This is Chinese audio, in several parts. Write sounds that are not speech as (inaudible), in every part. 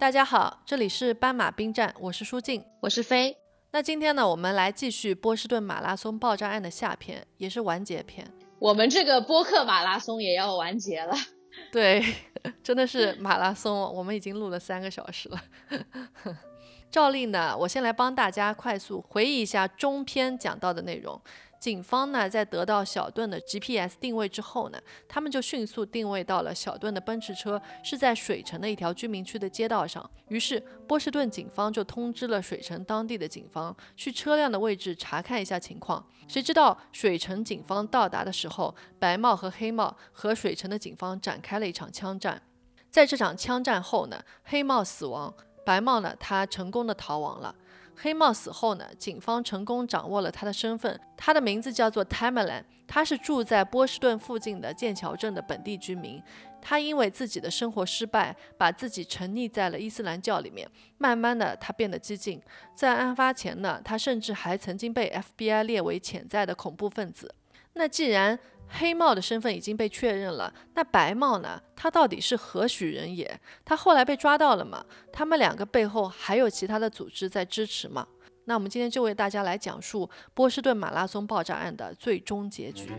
大家好，这里是斑马兵站，我是舒静，我是飞。那今天呢，我们来继续波士顿马拉松爆炸案的下篇，也是完结篇。我们这个播客马拉松也要完结了。对，(laughs) 真的是马拉松，我们已经录了三个小时了。(laughs) 照例呢，我先来帮大家快速回忆一下中篇讲到的内容。警方呢，在得到小顿的 GPS 定位之后呢，他们就迅速定位到了小顿的奔驰车是在水城的一条居民区的街道上。于是，波士顿警方就通知了水城当地的警方，去车辆的位置查看一下情况。谁知道，水城警方到达的时候，白帽和黑帽和水城的警方展开了一场枪战。在这场枪战后呢，黑帽死亡，白帽呢，他成功的逃亡了。黑帽死后呢，警方成功掌握了他的身份，他的名字叫做 Tamerlan，他是住在波士顿附近的剑桥镇的本地居民。他因为自己的生活失败，把自己沉溺在了伊斯兰教里面，慢慢的他变得激进。在案发前呢，他甚至还曾经被 FBI 列为潜在的恐怖分子。那既然黑帽的身份已经被确认了，那白帽呢？他到底是何许人也？他后来被抓到了吗？他们两个背后还有其他的组织在支持吗？那我们今天就为大家来讲述波士顿马拉松爆炸案的最终结局。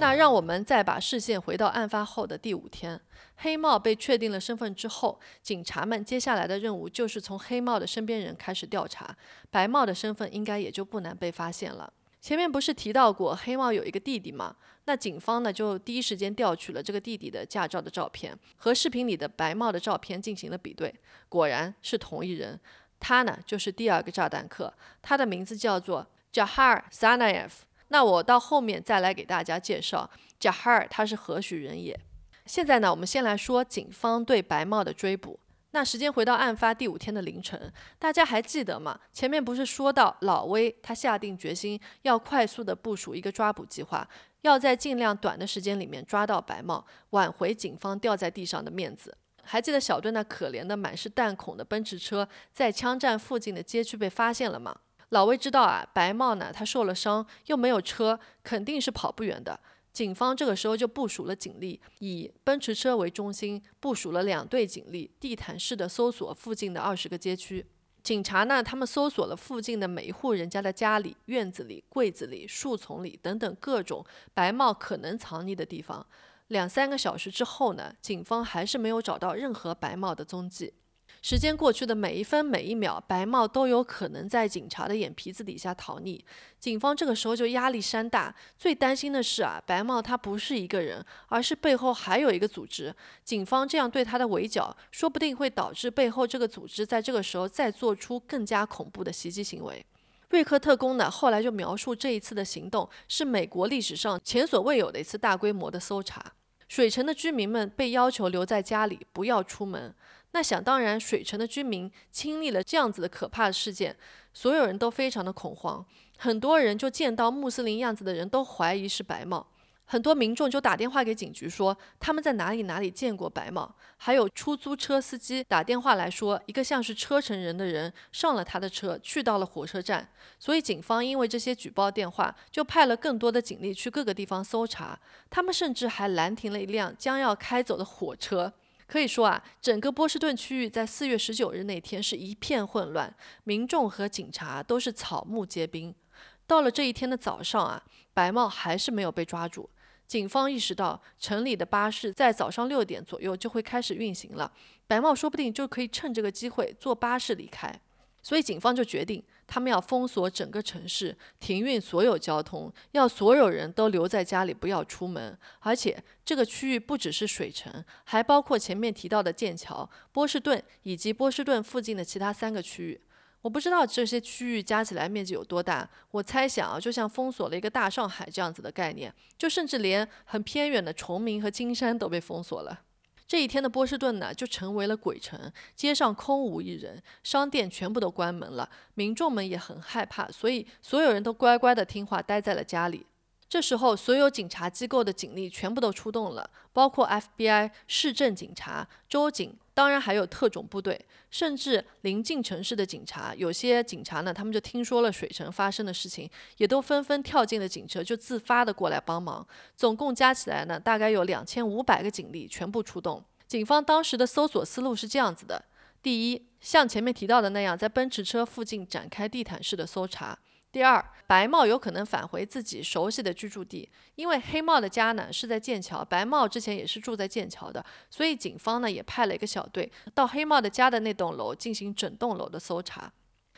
那让我们再把视线回到案发后的第五天，黑帽被确定了身份之后，警察们接下来的任务就是从黑帽的身边人开始调查，白帽的身份应该也就不难被发现了。前面不是提到过黑帽有一个弟弟吗？那警方呢就第一时间调取了这个弟弟的驾照的照片，和视频里的白帽的照片进行了比对，果然是同一人，他呢就是第二个炸弹客，他的名字叫做 Jahar Sanayev。那我到后面再来给大家介绍贾哈尔他是何许人也。现在呢，我们先来说警方对白帽的追捕。那时间回到案发第五天的凌晨，大家还记得吗？前面不是说到老威他下定决心要快速的部署一个抓捕计划，要在尽量短的时间里面抓到白帽，挽回警方掉在地上的面子。还记得小队那可怜的满是弹孔的奔驰车在枪战附近的街区被发现了吗？老魏知道啊，白帽呢，他受了伤，又没有车，肯定是跑不远的。警方这个时候就部署了警力，以奔驰车为中心，部署了两队警力，地毯式的搜索附近的二十个街区。警察呢，他们搜索了附近的每一户人家的家里、院子里、柜子里、树丛里等等各种白帽可能藏匿的地方。两三个小时之后呢，警方还是没有找到任何白帽的踪迹。时间过去的每一分每一秒，白帽都有可能在警察的眼皮子底下逃匿。警方这个时候就压力山大，最担心的是啊，白帽他不是一个人，而是背后还有一个组织。警方这样对他的围剿，说不定会导致背后这个组织在这个时候再做出更加恐怖的袭击行为。瑞克特工呢，后来就描述这一次的行动是美国历史上前所未有的一次大规模的搜查。水城的居民们被要求留在家里，不要出门。那想当然，水城的居民经历了这样子的可怕的事件，所有人都非常的恐慌，很多人就见到穆斯林样子的人都怀疑是白帽。很多民众就打电话给警局说他们在哪里哪里见过白帽，还有出租车司机打电话来说一个像是车臣人的人上了他的车去到了火车站，所以警方因为这些举报电话，就派了更多的警力去各个地方搜查，他们甚至还拦停了一辆将要开走的火车。可以说啊，整个波士顿区域在四月十九日那天是一片混乱，民众和警察都是草木皆兵。到了这一天的早上啊，白帽还是没有被抓住。警方意识到城里的巴士在早上六点左右就会开始运行了，白帽说不定就可以趁这个机会坐巴士离开。所以警方就决定，他们要封锁整个城市，停运所有交通，要所有人都留在家里，不要出门。而且这个区域不只是水城，还包括前面提到的剑桥、波士顿以及波士顿附近的其他三个区域。我不知道这些区域加起来面积有多大，我猜想啊，就像封锁了一个大上海这样子的概念，就甚至连很偏远的崇明和金山都被封锁了。这一天的波士顿呢，就成为了鬼城，街上空无一人，商店全部都关门了，民众们也很害怕，所以所有人都乖乖的听话待在了家里。这时候，所有警察机构的警力全部都出动了，包括 FBI、市政警察、州警，当然还有特种部队，甚至临近城市的警察。有些警察呢，他们就听说了水城发生的事情，也都纷纷跳进了警车，就自发的过来帮忙。总共加起来呢，大概有两千五百个警力全部出动。警方当时的搜索思路是这样子的：第一，像前面提到的那样，在奔驰车附近展开地毯式的搜查。第二，白帽有可能返回自己熟悉的居住地，因为黑帽的家呢是在剑桥，白帽之前也是住在剑桥的，所以警方呢也派了一个小队到黑帽的家的那栋楼进行整栋楼的搜查。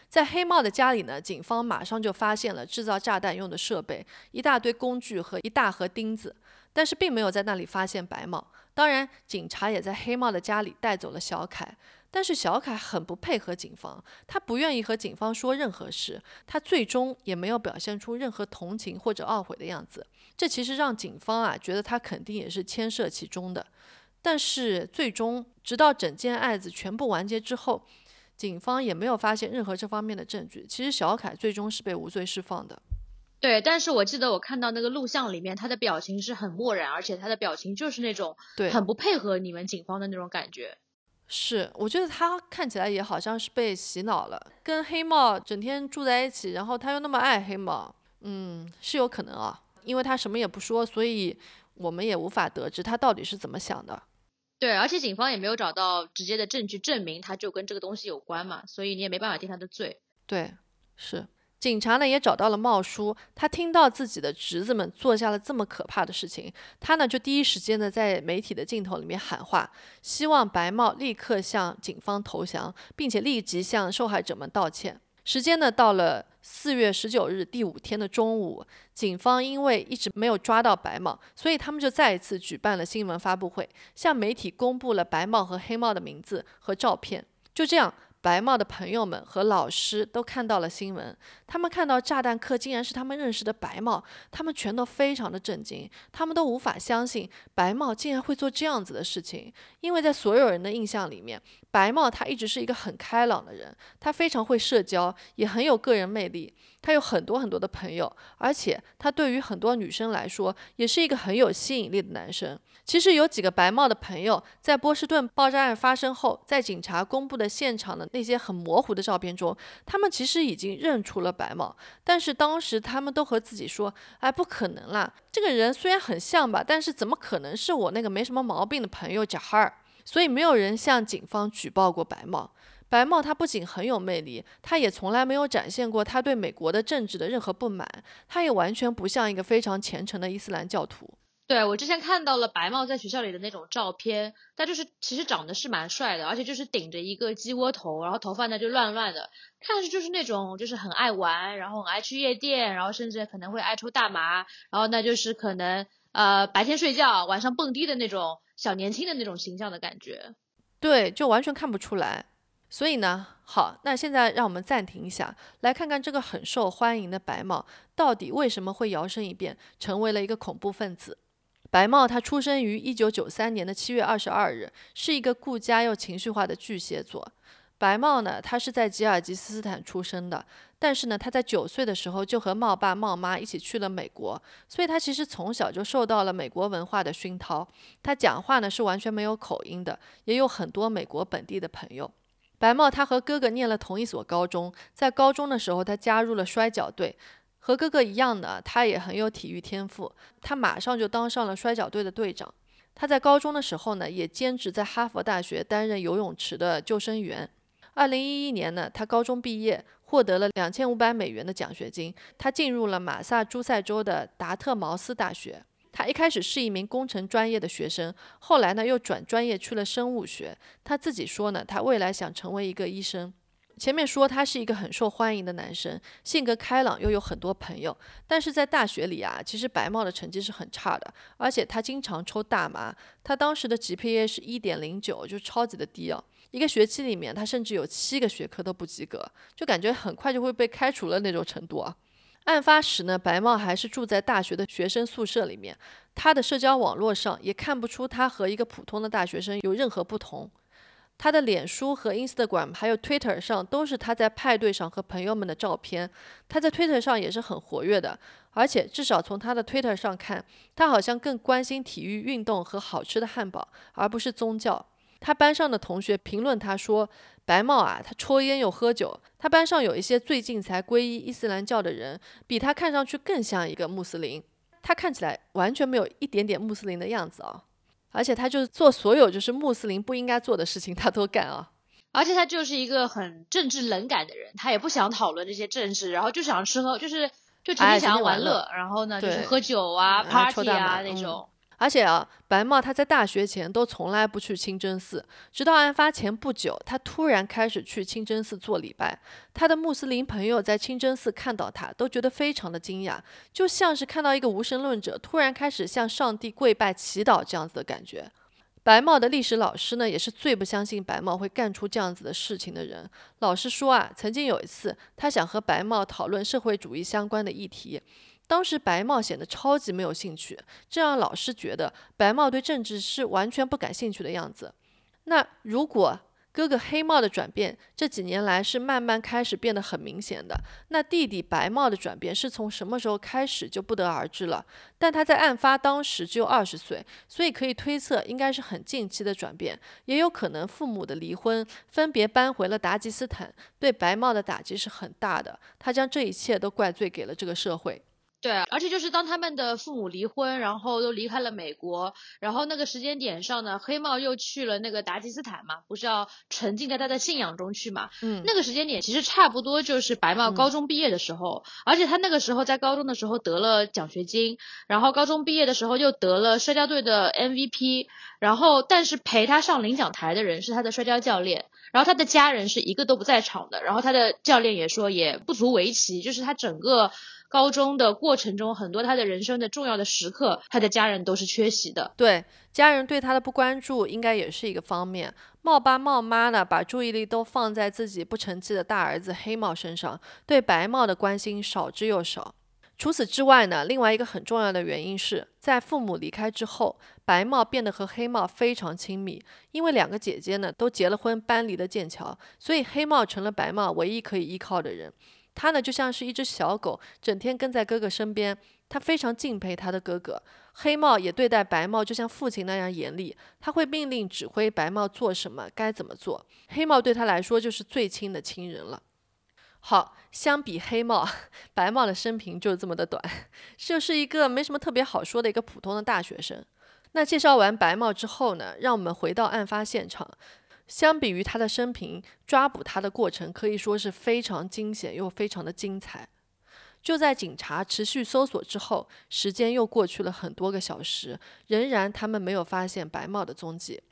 在黑帽的家里呢，警方马上就发现了制造炸弹用的设备，一大堆工具和一大盒钉子，但是并没有在那里发现白帽。当然，警察也在黑帽的家里带走了小凯。但是小凯很不配合警方，他不愿意和警方说任何事，他最终也没有表现出任何同情或者懊悔的样子。这其实让警方啊觉得他肯定也是牵涉其中的。但是最终，直到整件案子全部完结之后，警方也没有发现任何这方面的证据。其实小凯最终是被无罪释放的。对，但是我记得我看到那个录像里面，他的表情是很漠然，而且他的表情就是那种很不配合你们警方的那种感觉。是，我觉得他看起来也好像是被洗脑了，跟黑帽整天住在一起，然后他又那么爱黑帽，嗯，是有可能啊，因为他什么也不说，所以我们也无法得知他到底是怎么想的。对，而且警方也没有找到直接的证据证明他就跟这个东西有关嘛，所以你也没办法定他的罪。对，是。警察呢也找到了茂叔，他听到自己的侄子们做下了这么可怕的事情，他呢就第一时间呢在媒体的镜头里面喊话，希望白茂立刻向警方投降，并且立即向受害者们道歉。时间呢到了四月十九日第五天的中午，警方因为一直没有抓到白茂，所以他们就再一次举办了新闻发布会，向媒体公布了白茂和黑帽的名字和照片。就这样。白帽的朋友们和老师都看到了新闻，他们看到炸弹客竟然是他们认识的白帽，他们全都非常的震惊，他们都无法相信白帽竟然会做这样子的事情，因为在所有人的印象里面，白帽他一直是一个很开朗的人，他非常会社交，也很有个人魅力，他有很多很多的朋友，而且他对于很多女生来说也是一个很有吸引力的男生。其实有几个白帽的朋友在波士顿爆炸案发生后，在警察公布的现场的那些很模糊的照片中，他们其实已经认出了白帽，但是当时他们都和自己说：“哎，不可能啦！这个人虽然很像吧，但是怎么可能是我那个没什么毛病的朋友贾哈尔？”所以没有人向警方举报过白帽。白帽他不仅很有魅力，他也从来没有展现过他对美国的政治的任何不满，他也完全不像一个非常虔诚的伊斯兰教徒。对我之前看到了白帽在学校里的那种照片，他就是其实长得是蛮帅的，而且就是顶着一个鸡窝头，然后头发呢就乱乱的，看上去就是那种就是很爱玩，然后很爱去夜店，然后甚至可能会爱抽大麻，然后那就是可能呃白天睡觉，晚上蹦迪的那种小年轻的那种形象的感觉。对，就完全看不出来。所以呢，好，那现在让我们暂停一下，来看看这个很受欢迎的白帽到底为什么会摇身一变成为了一个恐怖分子。白帽他出生于一九九三年的七月二十二日，是一个顾家又情绪化的巨蟹座。白帽呢，他是在吉尔吉斯斯坦出生的，但是呢，他在九岁的时候就和帽爸帽妈一起去了美国，所以他其实从小就受到了美国文化的熏陶。他讲话呢是完全没有口音的，也有很多美国本地的朋友。白帽他和哥哥念了同一所高中，在高中的时候他加入了摔跤队。和哥哥一样的，他也很有体育天赋。他马上就当上了摔跤队的队长。他在高中的时候呢，也兼职在哈佛大学担任游泳池的救生员。二零一一年呢，他高中毕业，获得了两千五百美元的奖学金。他进入了马萨诸塞州的达特茅斯大学。他一开始是一名工程专业的学生，后来呢又转专业去了生物学。他自己说呢，他未来想成为一个医生。前面说他是一个很受欢迎的男生，性格开朗，又有很多朋友。但是在大学里啊，其实白帽的成绩是很差的，而且他经常抽大麻。他当时的 GPA 是一点零九，就超级的低哦。一个学期里面，他甚至有七个学科都不及格，就感觉很快就会被开除了那种程度啊。案发时呢，白帽还是住在大学的学生宿舍里面，他的社交网络上也看不出他和一个普通的大学生有任何不同。他的脸书和 Instagram 还有 Twitter 上都是他在派对上和朋友们的照片。他在 Twitter 上也是很活跃的，而且至少从他的 Twitter 上看，他好像更关心体育运动和好吃的汉堡，而不是宗教。他班上的同学评论他说：“白帽啊，他抽烟又喝酒。”他班上有一些最近才皈依伊斯兰教的人，比他看上去更像一个穆斯林。他看起来完全没有一点点穆斯林的样子啊。而且他就是做所有就是穆斯林不应该做的事情，他都干啊。而且他就是一个很政治冷感的人，他也不想讨论这些政治，然后就想吃喝，就是就天天想要玩乐，然后呢就是喝酒啊、party 啊那种。而且啊，白茂他在大学前都从来不去清真寺，直到案发前不久，他突然开始去清真寺做礼拜。他的穆斯林朋友在清真寺看到他，都觉得非常的惊讶，就像是看到一个无神论者突然开始向上帝跪拜祈祷这样子的感觉。白茂的历史老师呢，也是最不相信白茂会干出这样子的事情的人。老师说啊，曾经有一次，他想和白茂讨论社会主义相关的议题。当时白帽显得超级没有兴趣，这让老师觉得白帽对政治是完全不感兴趣的样子。那如果哥哥黑帽的转变这几年来是慢慢开始变得很明显的，那弟弟白帽的转变是从什么时候开始就不得而知了。但他在案发当时只有二十岁，所以可以推测应该是很近期的转变，也有可能父母的离婚，分别搬回了达吉斯坦，对白帽的打击是很大的。他将这一切都怪罪给了这个社会。对，而且就是当他们的父母离婚，然后都离开了美国，然后那个时间点上呢，黑帽又去了那个达吉斯坦嘛，不是要沉浸在他的信仰中去嘛？嗯，那个时间点其实差不多就是白帽高中毕业的时候，而且他那个时候在高中的时候得了奖学金，然后高中毕业的时候又得了摔跤队的 MVP，然后但是陪他上领奖台的人是他的摔跤教练，然后他的家人是一个都不在场的，然后他的教练也说也不足为奇，就是他整个。高中的过程中，很多他的人生的重要的时刻，他的家人都是缺席的。对，家人对他的不关注，应该也是一个方面。茂爸茂妈呢，把注意力都放在自己不成器的大儿子黑茂身上，对白茂的关心少之又少。除此之外呢，另外一个很重要的原因是在父母离开之后，白茂变得和黑茂非常亲密，因为两个姐姐呢都结了婚，搬离了剑桥，所以黑茂成了白茂唯一可以依靠的人。他呢就像是一只小狗，整天跟在哥哥身边。他非常敬佩他的哥哥。黑帽也对待白帽就像父亲那样严厉，他会命令指挥白帽做什么，该怎么做。黑帽对他来说就是最亲的亲人了。好，相比黑帽，白帽的生平就这么的短，就是一个没什么特别好说的一个普通的大学生。那介绍完白帽之后呢，让我们回到案发现场。相比于他的生平，抓捕他的过程可以说是非常惊险又非常的精彩。就在警察持续搜索之后，时间又过去了很多个小时，仍然他们没有发现白帽的踪迹。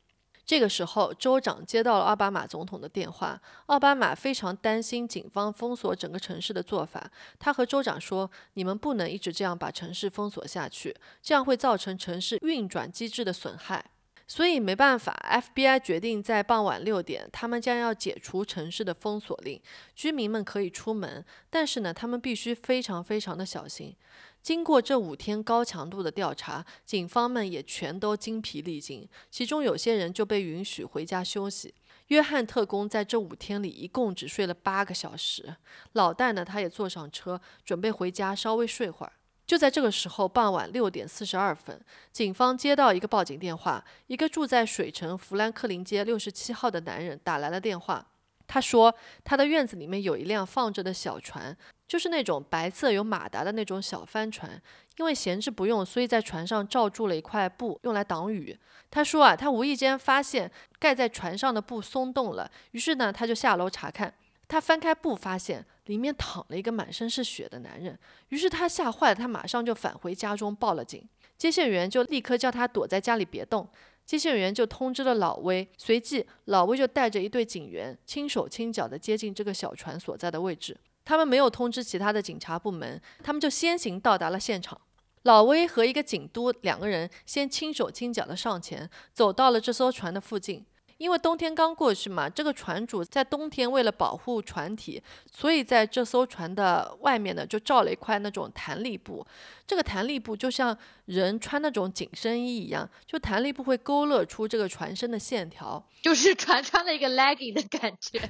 这个时候，州长接到了奥巴马总统的电话。奥巴马非常担心警方封锁整个城市的做法，他和州长说：“你们不能一直这样把城市封锁下去，这样会造成城市运转机制的损害。”所以没办法，FBI 决定在傍晚六点，他们将要解除城市的封锁令，居民们可以出门，但是呢，他们必须非常非常的小心。经过这五天高强度的调查，警方们也全都精疲力尽，其中有些人就被允许回家休息。约翰特工在这五天里一共只睡了八个小时，老戴呢，他也坐上车准备回家稍微睡会儿。就在这个时候，傍晚六点四十二分，警方接到一个报警电话。一个住在水城弗兰克林街六十七号的男人打来了电话。他说，他的院子里面有一辆放着的小船，就是那种白色有马达的那种小帆船。因为闲置不用，所以在船上罩住了一块布，用来挡雨。他说啊，他无意间发现盖在船上的布松动了，于是呢，他就下楼查看。他翻开布，发现里面躺了一个满身是血的男人，于是他吓坏了，他马上就返回家中报了警。接线员就立刻叫他躲在家里别动。接线员就通知了老威，随即老威就带着一队警员轻手轻脚地接近这个小船所在的位置。他们没有通知其他的警察部门，他们就先行到达了现场。老威和一个警督两个人先轻手轻脚地上前，走到了这艘船的附近。因为冬天刚过去嘛，这个船主在冬天为了保护船体，所以在这艘船的外面呢，就罩了一块那种弹力布。这个弹力布就像人穿那种紧身衣一样，就弹力布会勾勒出这个船身的线条，(laughs) 就是船穿了一个 legging 的感觉。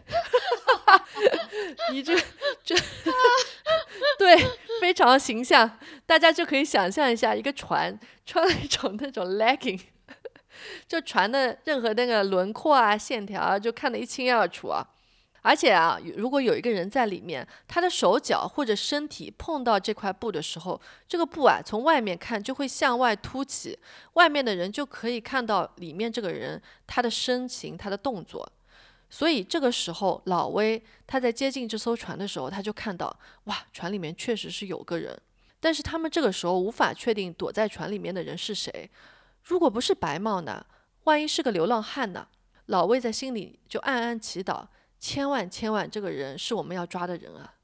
(laughs) 你这这 (laughs) 对非常形象，大家就可以想象一下，一个船穿了一种那种 legging。就船的任何那个轮廓啊、线条啊，就看得一清二楚啊。而且啊，如果有一个人在里面，他的手脚或者身体碰到这块布的时候，这个布啊从外面看就会向外凸起，外面的人就可以看到里面这个人他的身形、他的动作。所以这个时候，老威他在接近这艘船的时候，他就看到哇，船里面确实是有个人，但是他们这个时候无法确定躲在船里面的人是谁。如果不是白帽呢？万一是个流浪汉呢？老魏在心里就暗暗祈祷：千万千万，这个人是我们要抓的人啊！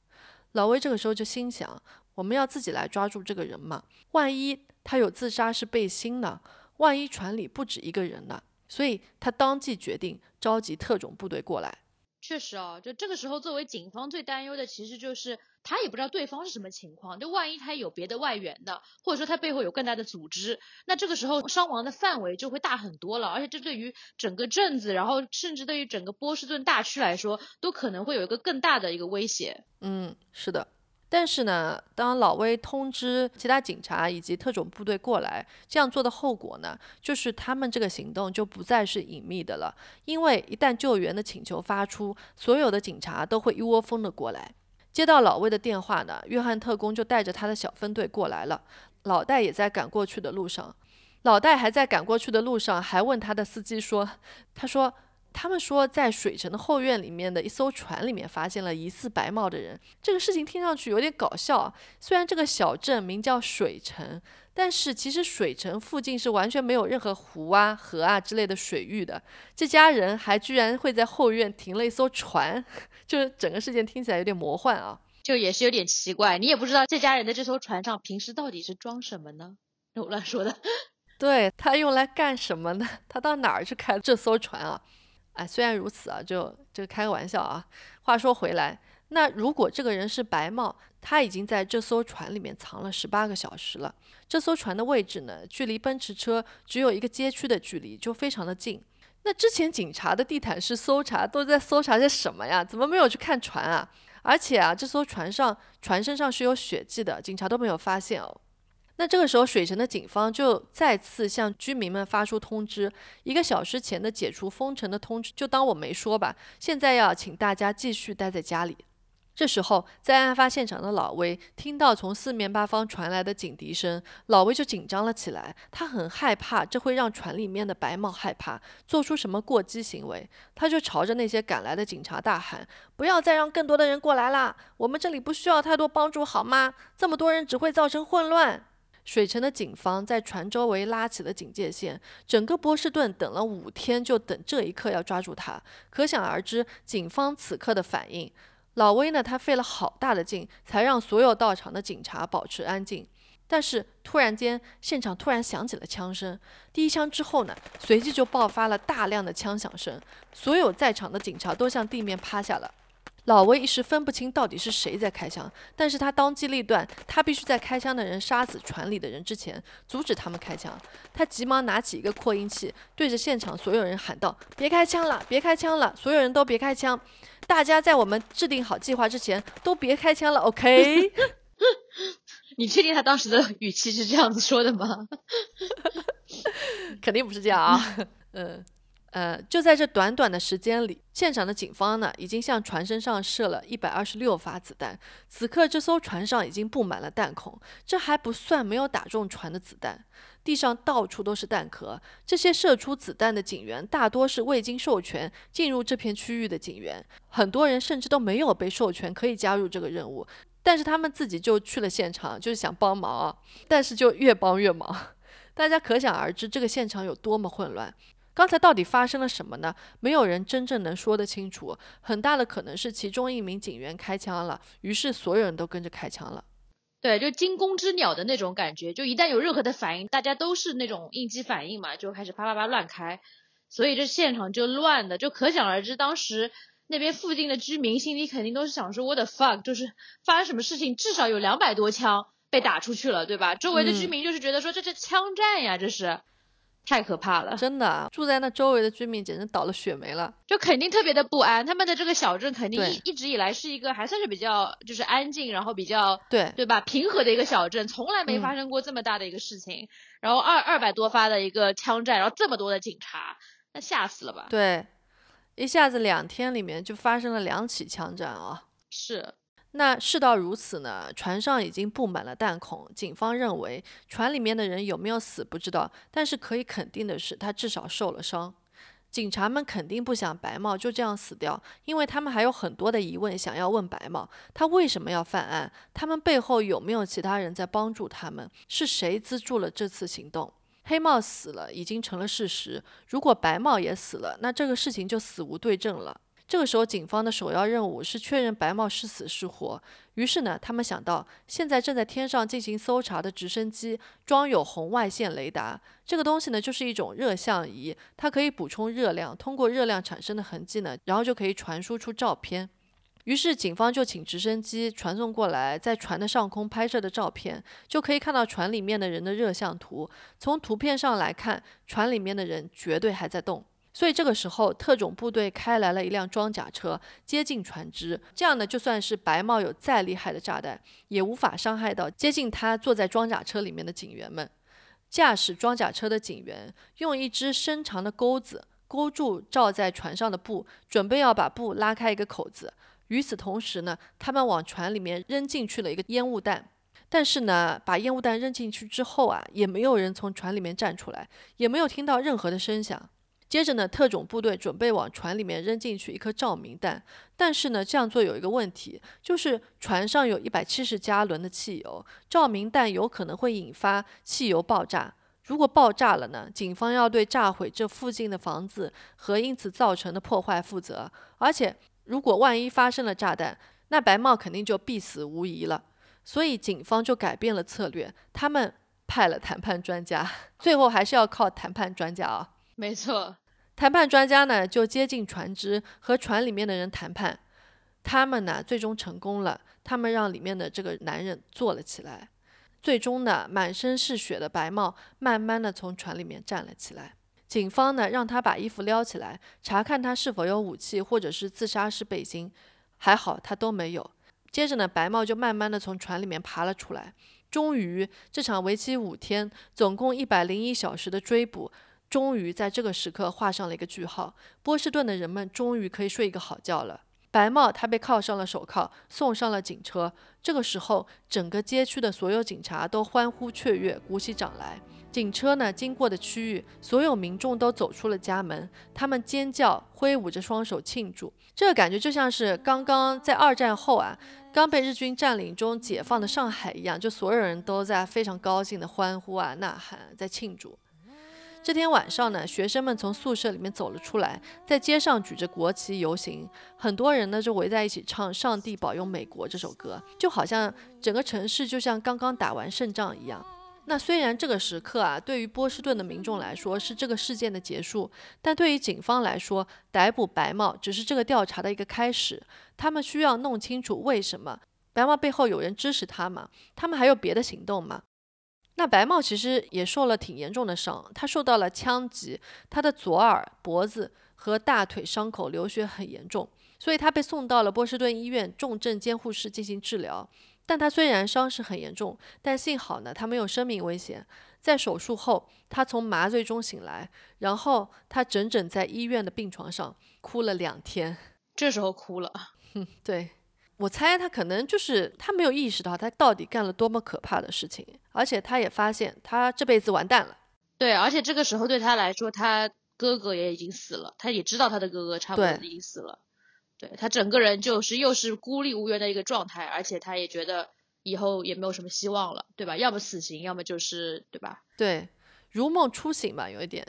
老魏这个时候就心想：我们要自己来抓住这个人嘛？万一他有自杀式背心呢？万一船里不止一个人呢？所以他当即决定召集特种部队过来。确实啊，就这个时候，作为警方最担忧的，其实就是他也不知道对方是什么情况。就万一他有别的外援的，或者说他背后有更大的组织，那这个时候伤亡的范围就会大很多了。而且这对于整个镇子，然后甚至对于整个波士顿大区来说，都可能会有一个更大的一个威胁。嗯，是的。但是呢，当老威通知其他警察以及特种部队过来，这样做的后果呢，就是他们这个行动就不再是隐秘的了。因为一旦救援的请求发出，所有的警察都会一窝蜂的过来。接到老魏的电话呢，约翰特工就带着他的小分队过来了。老戴也在赶过去的路上。老戴还在赶过去的路上，还问他的司机说：“他说。”他们说，在水城的后院里面的一艘船里面发现了疑似白帽的人。这个事情听上去有点搞笑。虽然这个小镇名叫水城，但是其实水城附近是完全没有任何湖啊、河啊之类的水域的。这家人还居然会在后院停了一艘船，(laughs) 就是整个事件听起来有点魔幻啊，就也是有点奇怪。你也不知道这家人的这艘船上平时到底是装什么呢？我乱说的。(laughs) 对他用来干什么呢？(laughs) 他到哪儿去开这艘船啊？哎，虽然如此啊，就就开个玩笑啊。话说回来，那如果这个人是白帽，他已经在这艘船里面藏了十八个小时了。这艘船的位置呢，距离奔驰车只有一个街区的距离，就非常的近。那之前警察的地毯式搜查都在搜查些什么呀？怎么没有去看船啊？而且啊，这艘船上船身上是有血迹的，警察都没有发现哦。那这个时候，水城的警方就再次向居民们发出通知：一个小时前的解除封城的通知，就当我没说吧。现在要请大家继续待在家里。这时候，在案发现场的老威听到从四面八方传来的警笛声，老威就紧张了起来。他很害怕，这会让船里面的白帽害怕，做出什么过激行为。他就朝着那些赶来的警察大喊：“不要再让更多的人过来啦！我们这里不需要太多帮助，好吗？这么多人只会造成混乱。”水城的警方在船周围拉起了警戒线，整个波士顿等了五天，就等这一刻要抓住他。可想而知，警方此刻的反应。老威呢，他费了好大的劲，才让所有到场的警察保持安静。但是突然间，现场突然响起了枪声。第一枪之后呢，随即就爆发了大量的枪响声，所有在场的警察都向地面趴下了。老威一时分不清到底是谁在开枪，但是他当机立断，他必须在开枪的人杀死船里的人之前阻止他们开枪。他急忙拿起一个扩音器，对着现场所有人喊道：“别开枪了，别开枪了，所有人都别开枪！大家在我们制定好计划之前都别开枪了，OK？” (laughs) 你确定他当时的语气是这样子说的吗？(laughs) 肯定不是这样啊，(laughs) 嗯。呃，就在这短短的时间里，现场的警方呢，已经向船身上射了一百二十六发子弹。此刻，这艘船上已经布满了弹孔，这还不算没有打中船的子弹。地上到处都是弹壳。这些射出子弹的警员大多是未经授权进入这片区域的警员，很多人甚至都没有被授权可以加入这个任务，但是他们自己就去了现场，就是想帮忙啊，但是就越帮越忙。(laughs) 大家可想而知，这个现场有多么混乱。刚才到底发生了什么呢？没有人真正能说得清楚。很大的可能是其中一名警员开枪了，于是所有人都跟着开枪了。对，就惊弓之鸟的那种感觉。就一旦有任何的反应，大家都是那种应激反应嘛，就开始啪啪啪乱开。所以这现场就乱的，就可想而知，当时那边附近的居民心里肯定都是想说 what the fuck，就是发生什么事情，至少有两百多枪被打出去了，对吧？周围的居民就是觉得说这是枪战呀，这是。太可怕了，真的，住在那周围的居民简直倒了血霉了，就肯定特别的不安。他们的这个小镇肯定一一直以来是一个还算是比较就是安静，然后比较对对吧平和的一个小镇，从来没发生过这么大的一个事情。然后二二百多发的一个枪战，然后这么多的警察，那吓死了吧？对，一下子两天里面就发生了两起枪战啊！是。那事到如此呢，船上已经布满了弹孔。警方认为船里面的人有没有死不知道，但是可以肯定的是，他至少受了伤。警察们肯定不想白帽就这样死掉，因为他们还有很多的疑问想要问白帽：他为什么要犯案？他们背后有没有其他人在帮助他们？是谁资助了这次行动？黑帽死了已经成了事实，如果白帽也死了，那这个事情就死无对证了。这个时候，警方的首要任务是确认白帽是死是活。于是呢，他们想到，现在正在天上进行搜查的直升机装有红外线雷达，这个东西呢，就是一种热像仪，它可以补充热量，通过热量产生的痕迹呢，然后就可以传输出照片。于是，警方就请直升机传送过来，在船的上空拍摄的照片，就可以看到船里面的人的热像图。从图片上来看，船里面的人绝对还在动。所以这个时候，特种部队开来了一辆装甲车，接近船只。这样呢，就算是白帽有再厉害的炸弹，也无法伤害到接近他坐在装甲车里面的警员们。驾驶装甲车的警员用一只伸长的钩子勾住罩在船上的布，准备要把布拉开一个口子。与此同时呢，他们往船里面扔进去了一个烟雾弹。但是呢，把烟雾弹扔进去之后啊，也没有人从船里面站出来，也没有听到任何的声响。接着呢，特种部队准备往船里面扔进去一颗照明弹，但是呢，这样做有一个问题，就是船上有一百七十加仑的汽油，照明弹有可能会引发汽油爆炸。如果爆炸了呢，警方要对炸毁这附近的房子和因此造成的破坏负责。而且，如果万一发生了炸弹，那白帽肯定就必死无疑了。所以，警方就改变了策略，他们派了谈判专家。(laughs) 最后还是要靠谈判专家啊，没错。谈判专家呢，就接近船只和船里面的人谈判，他们呢最终成功了。他们让里面的这个男人坐了起来，最终呢，满身是血的白帽慢慢的从船里面站了起来。警方呢让他把衣服撩起来，查看他是否有武器或者是自杀式背心，还好他都没有。接着呢，白帽就慢慢的从船里面爬了出来。终于，这场为期五天、总共一百零一小时的追捕。终于在这个时刻画上了一个句号，波士顿的人们终于可以睡一个好觉了。白帽他被铐上了手铐，送上了警车。这个时候，整个街区的所有警察都欢呼雀跃，鼓起掌来。警车呢经过的区域，所有民众都走出了家门，他们尖叫，挥舞着双手庆祝。这个感觉就像是刚刚在二战后啊，刚被日军占领中解放的上海一样，就所有人都在非常高兴的欢呼啊、呐喊，在庆祝。这天晚上呢，学生们从宿舍里面走了出来，在街上举着国旗游行，很多人呢就围在一起唱《上帝保佑美国》这首歌，就好像整个城市就像刚刚打完胜仗一样。那虽然这个时刻啊，对于波士顿的民众来说是这个事件的结束，但对于警方来说，逮捕白帽只是这个调查的一个开始。他们需要弄清楚为什么白帽背后有人支持他吗？他们还有别的行动吗？那白帽其实也受了挺严重的伤，他受到了枪击，他的左耳、脖子和大腿伤口流血很严重，所以他被送到了波士顿医院重症监护室进行治疗。但他虽然伤势很严重，但幸好呢，他没有生命危险。在手术后，他从麻醉中醒来，然后他整整在医院的病床上哭了两天。这时候哭了，哼，(laughs) 对。我猜他可能就是他没有意识到他到底干了多么可怕的事情，而且他也发现他这辈子完蛋了。对，而且这个时候对他来说，他哥哥也已经死了，他也知道他的哥哥差不多已经死了。对他整个人就是又是孤立无援的一个状态，而且他也觉得以后也没有什么希望了，对吧？要么死刑，要么就是对吧？对，如梦初醒吧，有一点。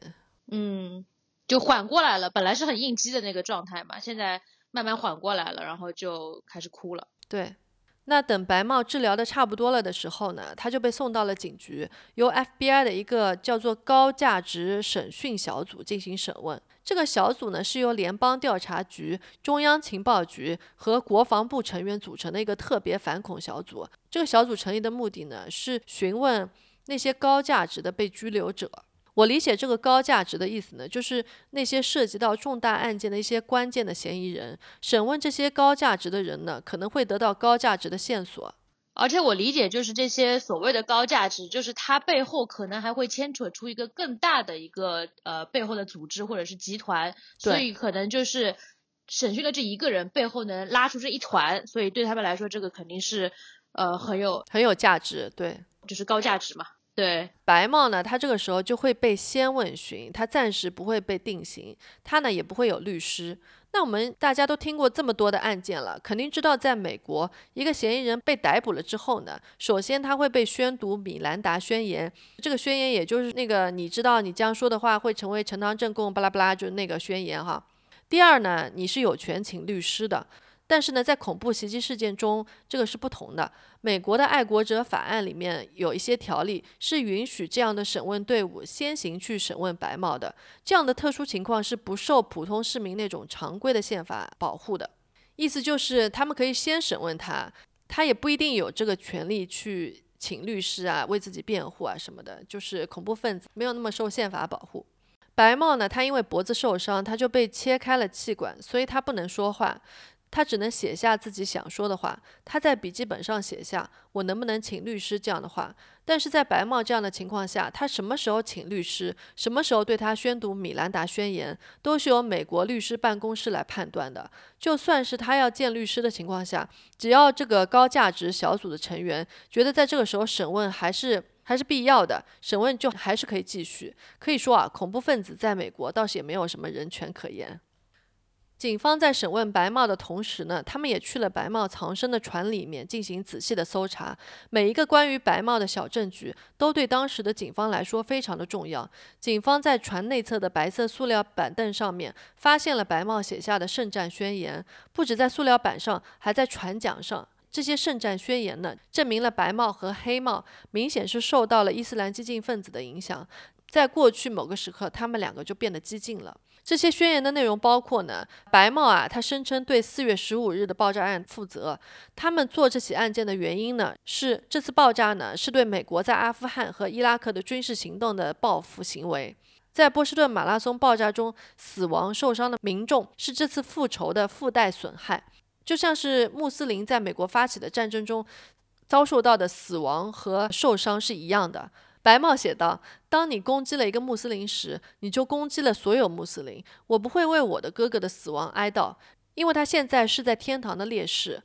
嗯，就缓过来了。本来是很应激的那个状态嘛，现在。慢慢缓过来了，然后就开始哭了。对，那等白帽治疗的差不多了的时候呢，他就被送到了警局，由 FBI 的一个叫做高价值审讯小组进行审问。这个小组呢是由联邦调查局、中央情报局和国防部成员组成的一个特别反恐小组。这个小组成立的目的呢是询问那些高价值的被拘留者。我理解这个高价值的意思呢，就是那些涉及到重大案件的一些关键的嫌疑人，审问这些高价值的人呢，可能会得到高价值的线索。而且我理解，就是这些所谓的高价值，就是它背后可能还会牵扯出一个更大的一个呃背后的组织或者是集团，所以可能就是审讯的这一个人背后能拉出这一团，所以对他们来说，这个肯定是呃很有很有价值，对，就是高价值嘛。对白帽呢，他这个时候就会被先问询，他暂时不会被定刑，他呢也不会有律师。那我们大家都听过这么多的案件了，肯定知道，在美国，一个嫌疑人被逮捕了之后呢，首先他会被宣读米兰达宣言，这个宣言也就是那个你知道你将说的话会成为呈堂证供，巴拉巴拉，就是那个宣言哈。第二呢，你是有权请律师的。但是呢，在恐怖袭击事件中，这个是不同的。美国的爱国者法案里面有一些条例是允许这样的审问队伍先行去审问白帽的。这样的特殊情况是不受普通市民那种常规的宪法保护的。意思就是他们可以先审问他，他也不一定有这个权利去请律师啊，为自己辩护啊什么的。就是恐怖分子没有那么受宪法保护。白帽呢，他因为脖子受伤，他就被切开了气管，所以他不能说话。他只能写下自己想说的话。他在笔记本上写下“我能不能请律师”这样的话。但是在白帽这样的情况下，他什么时候请律师，什么时候对他宣读米兰达宣言，都是由美国律师办公室来判断的。就算是他要见律师的情况下，只要这个高价值小组的成员觉得在这个时候审问还是还是必要的，审问就还是可以继续。可以说啊，恐怖分子在美国倒是也没有什么人权可言。警方在审问白帽的同时呢，他们也去了白帽藏身的船里面进行仔细的搜查。每一个关于白帽的小证据都对当时的警方来说非常的重要。警方在船内侧的白色塑料板凳上面发现了白帽写下的圣战宣言，不止在塑料板上，还在船桨上。这些圣战宣言呢，证明了白帽和黑帽明显是受到了伊斯兰激进分子的影响。在过去某个时刻，他们两个就变得激进了。这些宣言的内容包括呢，白帽啊，他声称对四月十五日的爆炸案负责。他们做这起案件的原因呢，是这次爆炸呢是对美国在阿富汗和伊拉克的军事行动的报复行为。在波士顿马拉松爆炸中死亡受伤的民众是这次复仇的附带损害，就像是穆斯林在美国发起的战争中遭受到的死亡和受伤是一样的。白帽写道：“当你攻击了一个穆斯林时，你就攻击了所有穆斯林。我不会为我的哥哥的死亡哀悼，因为他现在是在天堂的烈士。”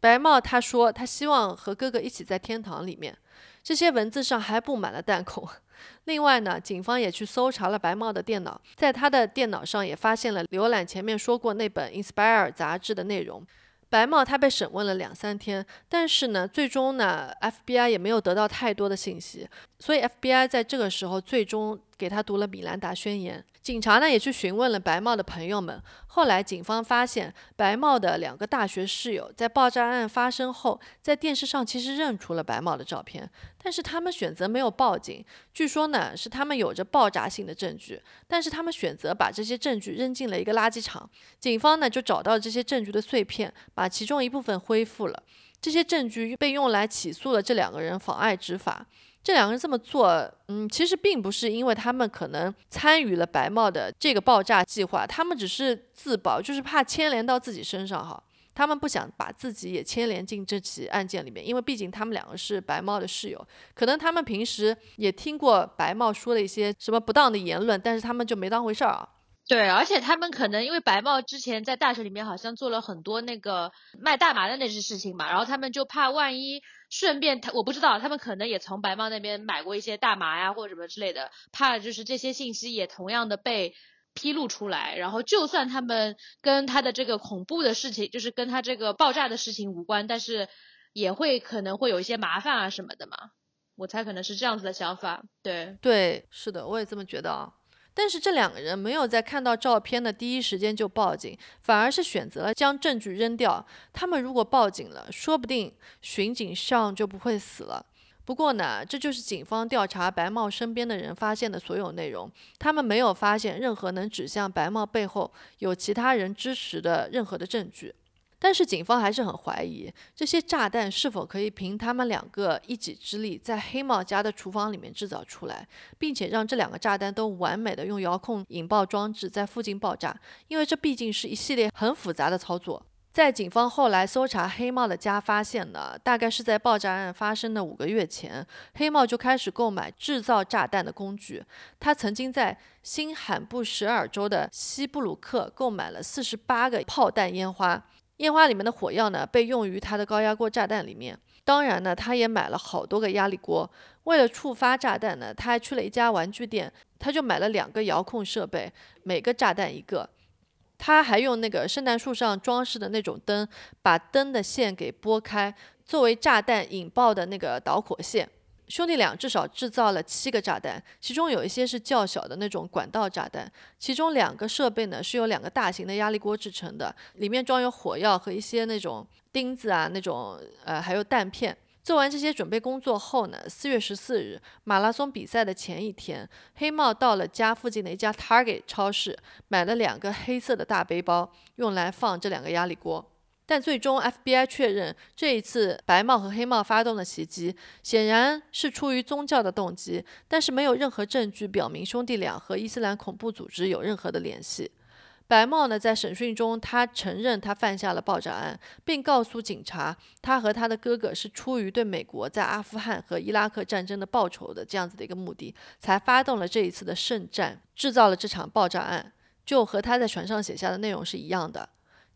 白帽他说：“他希望和哥哥一起在天堂里面。”这些文字上还布满了弹孔。(laughs) 另外呢，警方也去搜查了白帽的电脑，在他的电脑上也发现了浏览前面说过那本《Inspire》杂志的内容。白帽他被审问了两三天，但是呢，最终呢，FBI 也没有得到太多的信息，所以 FBI 在这个时候最终。给他读了米兰达宣言。警察呢也去询问了白帽的朋友们。后来警方发现，白帽的两个大学室友在爆炸案发生后，在电视上其实认出了白帽的照片，但是他们选择没有报警。据说呢是他们有着爆炸性的证据，但是他们选择把这些证据扔进了一个垃圾场。警方呢就找到这些证据的碎片，把其中一部分恢复了。这些证据被用来起诉了这两个人妨碍执法。这两个人这么做，嗯，其实并不是因为他们可能参与了白帽的这个爆炸计划，他们只是自保，就是怕牵连到自己身上哈。他们不想把自己也牵连进这起案件里面，因为毕竟他们两个是白帽的室友，可能他们平时也听过白帽说了一些什么不当的言论，但是他们就没当回事儿啊。对，而且他们可能因为白帽之前在大学里面好像做了很多那个卖大麻的那些事情嘛，然后他们就怕万一。顺便，他我不知道，他们可能也从白帽那边买过一些大麻呀，或者什么之类的，怕就是这些信息也同样的被披露出来，然后就算他们跟他的这个恐怖的事情，就是跟他这个爆炸的事情无关，但是也会可能会有一些麻烦啊什么的嘛，我猜可能是这样子的想法，对对，是的，我也这么觉得啊。但是这两个人没有在看到照片的第一时间就报警，反而是选择了将证据扔掉。他们如果报警了，说不定巡警上就不会死了。不过呢，这就是警方调查白帽身边的人发现的所有内容，他们没有发现任何能指向白帽背后有其他人支持的任何的证据。但是警方还是很怀疑这些炸弹是否可以凭他们两个一己之力在黑帽家的厨房里面制造出来，并且让这两个炸弹都完美的用遥控引爆装置在附近爆炸，因为这毕竟是一系列很复杂的操作。在警方后来搜查黑帽的家发现呢，大概是在爆炸案发生的五个月前，黑帽就开始购买制造炸弹的工具。他曾经在新罕布什尔州的西布鲁克购买了四十八个炮弹烟花。烟花里面的火药呢，被用于他的高压锅炸弹里面。当然呢，他也买了好多个压力锅。为了触发炸弹呢，他还去了一家玩具店，他就买了两个遥控设备，每个炸弹一个。他还用那个圣诞树上装饰的那种灯，把灯的线给拨开，作为炸弹引爆的那个导火线。兄弟俩至少制造了七个炸弹，其中有一些是较小的那种管道炸弹。其中两个设备呢是由两个大型的压力锅制成的，里面装有火药和一些那种钉子啊，那种呃还有弹片。做完这些准备工作后呢，四月十四日马拉松比赛的前一天，黑帽到了家附近的一家 Target 超市，买了两个黑色的大背包，用来放这两个压力锅。但最终，FBI 确认这一次白帽和黑帽发动的袭击显然是出于宗教的动机，但是没有任何证据表明兄弟俩和伊斯兰恐怖组织有任何的联系。白帽呢，在审讯中，他承认他犯下了爆炸案，并告诉警察，他和他的哥哥是出于对美国在阿富汗和伊拉克战争的报仇的这样子的一个目的，才发动了这一次的圣战，制造了这场爆炸案，就和他在船上写下的内容是一样的。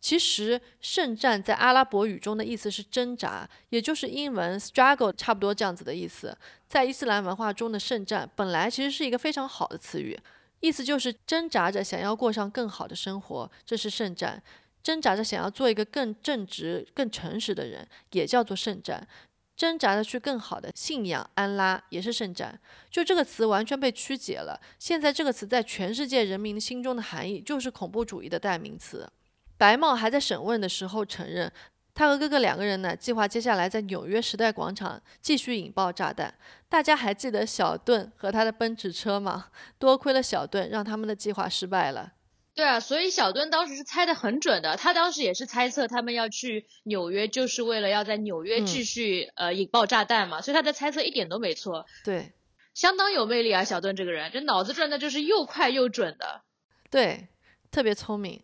其实，圣战在阿拉伯语中的意思是挣扎，也就是英文 struggle 差不多这样子的意思。在伊斯兰文化中的圣战本来其实是一个非常好的词语，意思就是挣扎着想要过上更好的生活，这是圣战；挣扎着想要做一个更正直、更诚实的人，也叫做圣战；挣扎着去更好的信仰安拉，也是圣战。就这个词完全被曲解了，现在这个词在全世界人民心中的含义就是恐怖主义的代名词。白帽还在审问的时候承认，他和哥哥两个人呢，计划接下来在纽约时代广场继续引爆炸弹。大家还记得小顿和他的奔驰车吗？多亏了小顿，让他们的计划失败了。对啊，所以小顿当时是猜的很准的。他当时也是猜测他们要去纽约，就是为了要在纽约继续呃引爆炸弹嘛。所以他的猜测一点都没错。对，相当有魅力啊，小顿这个人，这脑子转的就是又快又准的。对，特别聪明。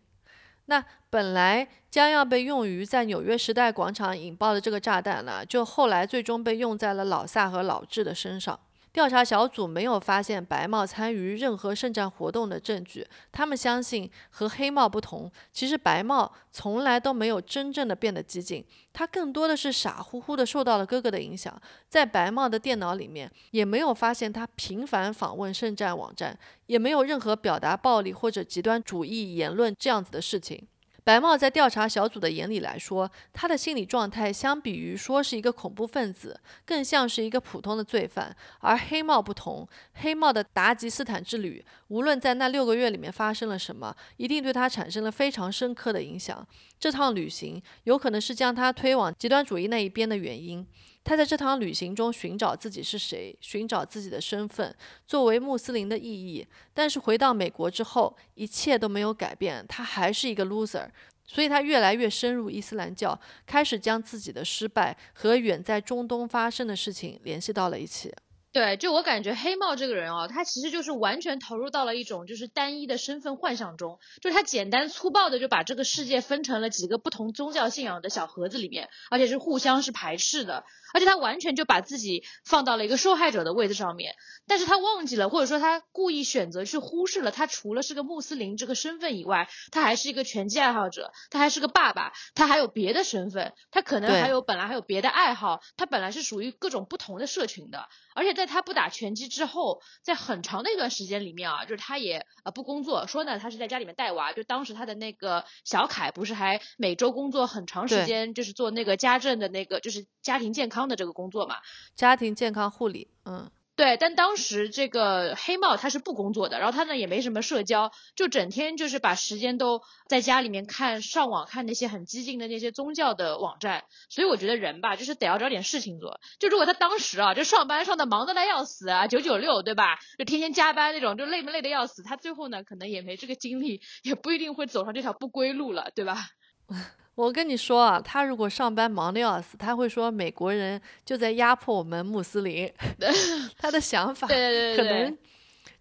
那本来将要被用于在纽约时代广场引爆的这个炸弹呢，就后来最终被用在了老萨和老智的身上。调查小组没有发现白帽参与任何圣战活动的证据。他们相信和黑帽不同，其实白帽从来都没有真正的变得激进，他更多的是傻乎乎的受到了哥哥的影响。在白帽的电脑里面也没有发现他频繁访问圣战网站，也没有任何表达暴力或者极端主义言论这样子的事情。白帽在调查小组的眼里来说，他的心理状态相比于说是一个恐怖分子，更像是一个普通的罪犯。而黑帽不同，黑帽的达吉斯坦之旅，无论在那六个月里面发生了什么，一定对他产生了非常深刻的影响。这趟旅行有可能是将他推往极端主义那一边的原因。他在这趟旅行中寻找自己是谁，寻找自己的身份，作为穆斯林的意义。但是回到美国之后，一切都没有改变，他还是一个 loser。所以他越来越深入伊斯兰教，开始将自己的失败和远在中东发生的事情联系到了一起。对，就我感觉黑帽这个人哦，他其实就是完全投入到了一种就是单一的身份幻想中，就是他简单粗暴的就把这个世界分成了几个不同宗教信仰的小盒子里面，而且是互相是排斥的。而且他完全就把自己放到了一个受害者的位置上面，但是他忘记了，或者说他故意选择去忽视了，他除了是个穆斯林这个身份以外，他还是一个拳击爱好者，他还是个爸爸，他还有别的身份，他可能还有本来还有别的爱好，他本来是属于各种不同的社群的。而且在他不打拳击之后，在很长的一段时间里面啊，就是他也呃不工作，说呢他是在家里面带娃，就当时他的那个小凯不是还每周工作很长时间，就是做那个家政的那个就是家庭健康。的这个工作嘛，家庭健康护理，嗯，对，但当时这个黑帽他是不工作的，然后他呢也没什么社交，就整天就是把时间都在家里面看上网看那些很激进的那些宗教的网站。所以我觉得人吧，就是得要找点事情做。就如果他当时啊，就上班上的忙的那要死啊，九九六，对吧？就天天加班那种，就累不累的要死。他最后呢，可能也没这个精力，也不一定会走上这条不归路了，对吧？(laughs) 我跟你说啊，他如果上班忙的要死，他会说美国人就在压迫我们穆斯林。(laughs) 他的想法对对对可能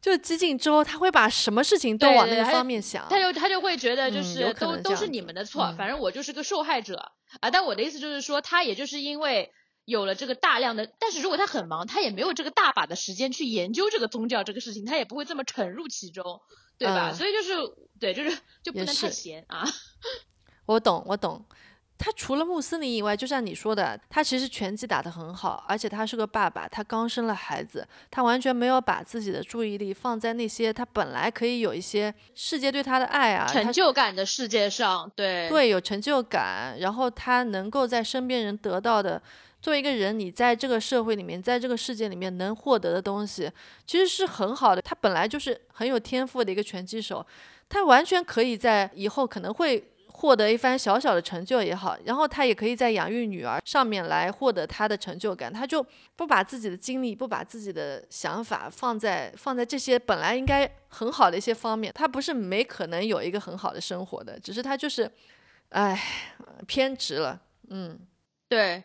就激进之后，他会把什么事情都往那个方面想。他就他就会觉得就嗯是都都是你们的错，嗯反正我就是个受害者啊。但我的意思就是说，他也就是因为。有了这个大量的，但是如果他很忙，他也没有这个大把的时间去研究这个宗教这个事情，他也不会这么沉入其中，对吧？嗯所以就是对，就是就不能太闲啊。我懂，我懂。他除了穆斯林以外，就像你说的，他其实拳击打得很好，而且他是个爸爸，他刚生了孩子，他完全没有把自己的注意力放在那些他本来可以有一些世界对他的爱啊，成就感的世界上，对对有成就感，然后他能够在身边人得到的，作为一个人，你在这个社会里面，在这个世界里面能获得的东西，其实是很好的。他本来就是很有天赋的一个拳击手，他完全可以在以后可能会。获得一番小小的成就也好，然后他也可以在养育女儿上面来获得他的成就感，他就不把自己的精力、不把自己的想法放在放在这些本来应该很好的一些方面，他不是没可能有一个很好的生活的，只是他就是，唉，偏执了，嗯，对，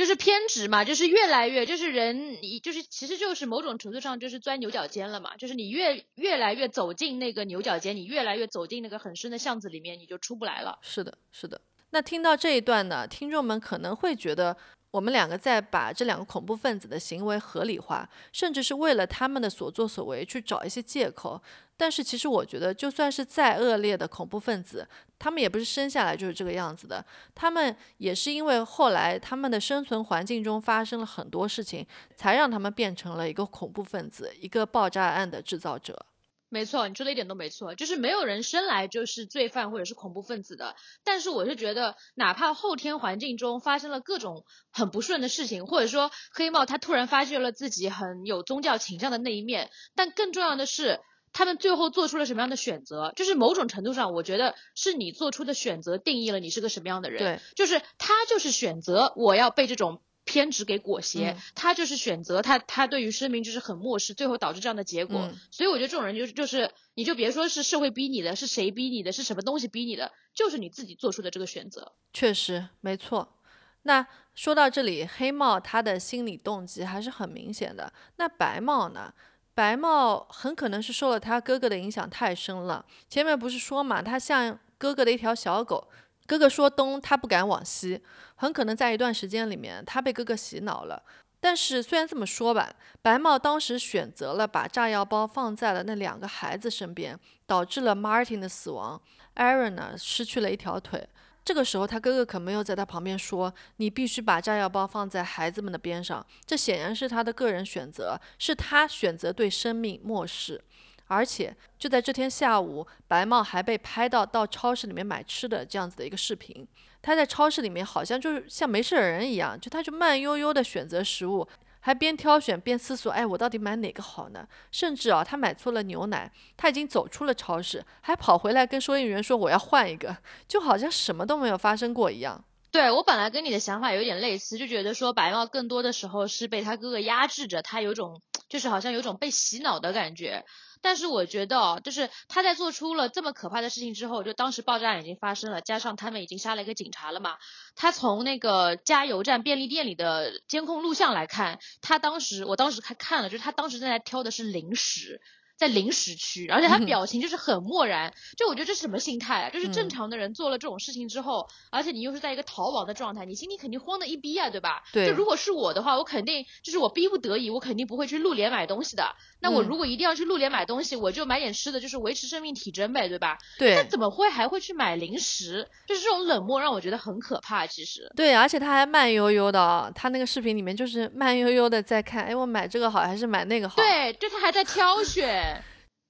就是偏执嘛，就是越来越，就是人，你就是其实就是某种程度上就是钻牛角尖了嘛，就是你越越来越走进那个牛角尖，你越来越走进那个很深的巷子里面，你就出不来了。是的，是的。那听到这一段呢，听众们可能会觉得我们两个在把这两个恐怖分子的行为合理化，甚至是为了他们的所作所为去找一些借口。但是其实我觉得，就算是再恶劣的恐怖分子，他们也不是生下来就是这个样子的，他们也是因为后来他们的生存环境中发生了很多事情，才让他们变成了一个恐怖分子，一个爆炸案的制造者。没错，你说的一点都没错，就是没有人生来就是罪犯或者是恐怖分子的。但是我是觉得，哪怕后天环境中发生了各种很不顺的事情，或者说黑帽他突然发现了自己很有宗教倾向的那一面，但更重要的是，他们最后做出了什么样的选择？就是某种程度上，我觉得是你做出的选择定义了你是个什么样的人。对，就是他就是选择我要被这种。偏执给裹挟，嗯他就是选择他，他对于生命就是很漠视，最后导致这样的结果。嗯所以我觉得这种人就是就是，你就别说是社会逼你的，是谁逼你的，是什么东西逼你的，就是你自己做出的这个选择。确实没错。那说到这里，黑帽他的心理动机还是很明显的。那白帽呢？白帽很可能是受了他哥哥的影响太深了。前面不是说嘛，他像哥哥的一条小狗，哥哥说东，他不敢往西，很可能在一段时间里面，他被哥哥洗脑了。但是虽然这么说吧，白帽当时选择了把炸药包放在了那两个孩子身边，导致了 Martin 的死亡，Aaron 呢失去了一条腿。这个时候，他哥哥可没有在他旁边说：“你必须把炸药包放在孩子们的边上。”这显然是他的个人选择，是他选择对生命漠视。而且就在这天下午，白帽还被拍到到超市里面买吃的这样子的一个视频。他在超市里面好像就是像没事人一样，就他就慢悠悠的选择食物，还边挑选边思索：哎，我到底买哪个好呢？甚至啊，他买错了牛奶，他已经走出了超市，还跑回来跟收银员说我要换一个，就好像什么都没有发生过一样。对我本来跟你的想法有点类似，就觉得说白帽更多的时候是被他哥哥压制着，他有种就是好像有种被洗脑的感觉。但是我觉得哦，就是他在做出了这么可怕的事情之后，就当时爆炸案已经发生了，加上他们已经杀了一个警察了嘛，他从那个加油站、便利店里的监控录像来看，他当时我当时还看了，就是他当时正在挑的是零食。在零食区，而且他表情就是很漠然，就我觉得这是什么心态啊？就是正常的人做了这种事情之后，而且你又是在一个逃亡的状态，你心里肯定慌的一逼啊，对吧？对就如果是我的话，我肯定就是我逼不得已，我肯定不会去露脸买东西的。那我嗯如果一定要去露脸买东西，我就买点吃的，就是维持生命体征呗，对吧？那对怎么会还会去买零食？就是这种冷漠让我觉得很可怕。其实，对，而且他还慢悠悠的啊，他那个视频里面就是慢悠悠的在看，哎，我买这个好还是买那个好？对，就他还在挑选。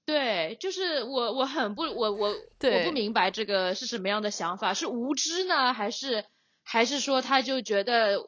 对，就是我，我很不，我我我不明白这个是什么样的想法，是无知呢，还是还是说他就觉得我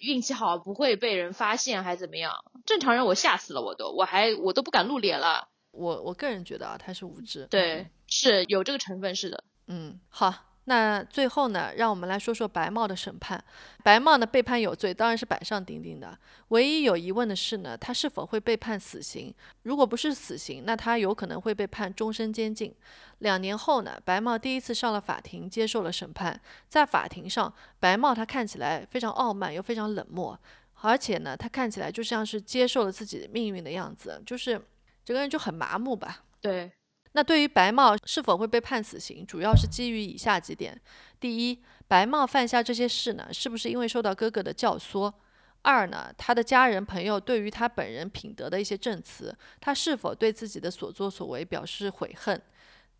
运气好不会被人发现，还怎么样？正常人我吓死了，我都我还我都不敢露脸了。我我个人觉得啊，他是无知。对，是有这个成分，是的。嗯，好。那最后呢，让我们来说说白茂的审判。白茂呢被判有罪，当然是板上钉钉的。唯一有疑问的是呢，他是否会被判死刑？如果不是死刑，那他有可能会被判终身监禁。两年后呢，白茂第一次上了法庭，接受了审判。在法庭上，白茂他看起来非常傲慢，又非常冷漠，而且呢，他看起来就像是接受了自己的命运的样子，就是整个人就很麻木吧。对。那对于白帽是否会被判死刑，主要是基于以下几点：第一，白帽犯下这些事呢，是不是因为受到哥哥的教唆？二呢，他的家人朋友对于他本人品德的一些证词，他是否对自己的所作所为表示悔恨？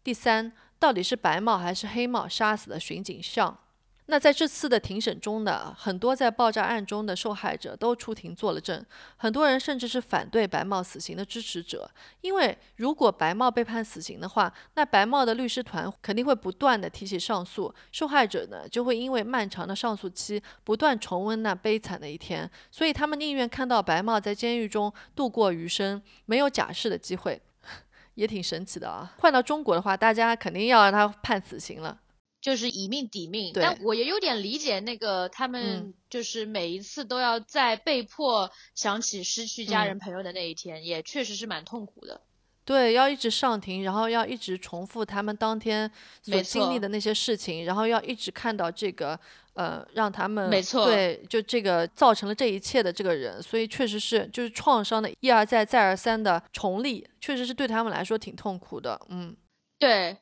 第三，到底是白帽还是黑帽杀死的巡警上？那在这次的庭审中呢，很多在爆炸案中的受害者都出庭作了证，很多人甚至是反对白帽死刑的支持者，因为如果白帽被判死刑的话，那白帽的律师团肯定会不断的提起上诉，受害者呢就会因为漫长的上诉期不断重温那悲惨的一天，所以他们宁愿看到白帽在监狱中度过余生，没有假释的机会，(laughs) 也挺神奇的啊。换到中国的话，大家肯定要让他判死刑了。就是以命抵命，但我也有点理解那个他们，就是每一次都要在被迫想起失去家人朋友的那一天，也确实是蛮痛苦的。对，要一直上庭，然后要一直重复他们当天所经历的那些事情，然后要一直看到这个呃，让他们没错，对，就这个造成了这一切的这个人，所以确实是就是创伤的一而再再而三的重历，确实是对他们来说挺痛苦的。嗯，对。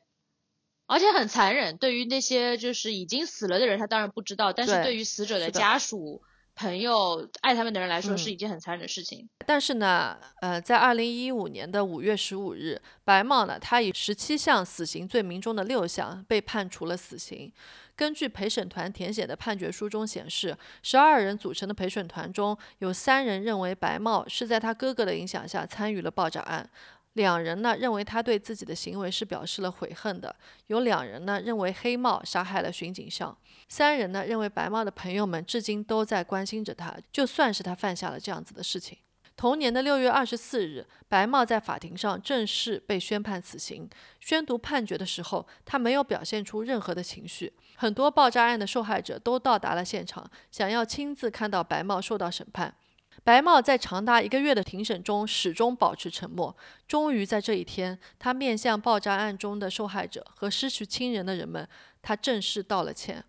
而且很残忍，对于那些就是已经死了的人，他当然不知道；但是对于死者的家属、朋友、爱他们的人来说，是一件很残忍的事情。但是呢，呃，在二零一五年的五月十五日，白茂呢，他以十七项死刑罪名中的六项被判处了死刑。根据陪审团填写的判决书中显示，十二人组成的陪审团中有三人认为白茂是在他哥哥的影响下参与了爆炸案。两人呢认为他对自己的行为是表示了悔恨的，有两人呢认为黑帽杀害了巡警校，三人呢认为白帽的朋友们至今都在关心着他，就算是他犯下了这样子的事情。同年的六月二十四日，白帽在法庭上正式被宣判死刑。宣读判决的时候，他没有表现出任何的情绪。很多爆炸案的受害者都到达了现场，想要亲自看到白帽受到审判。白茂在长达一个月的庭审中始终保持沉默。终于在这一天，他面向爆炸案中的受害者和失去亲人的人们，他正式道了歉。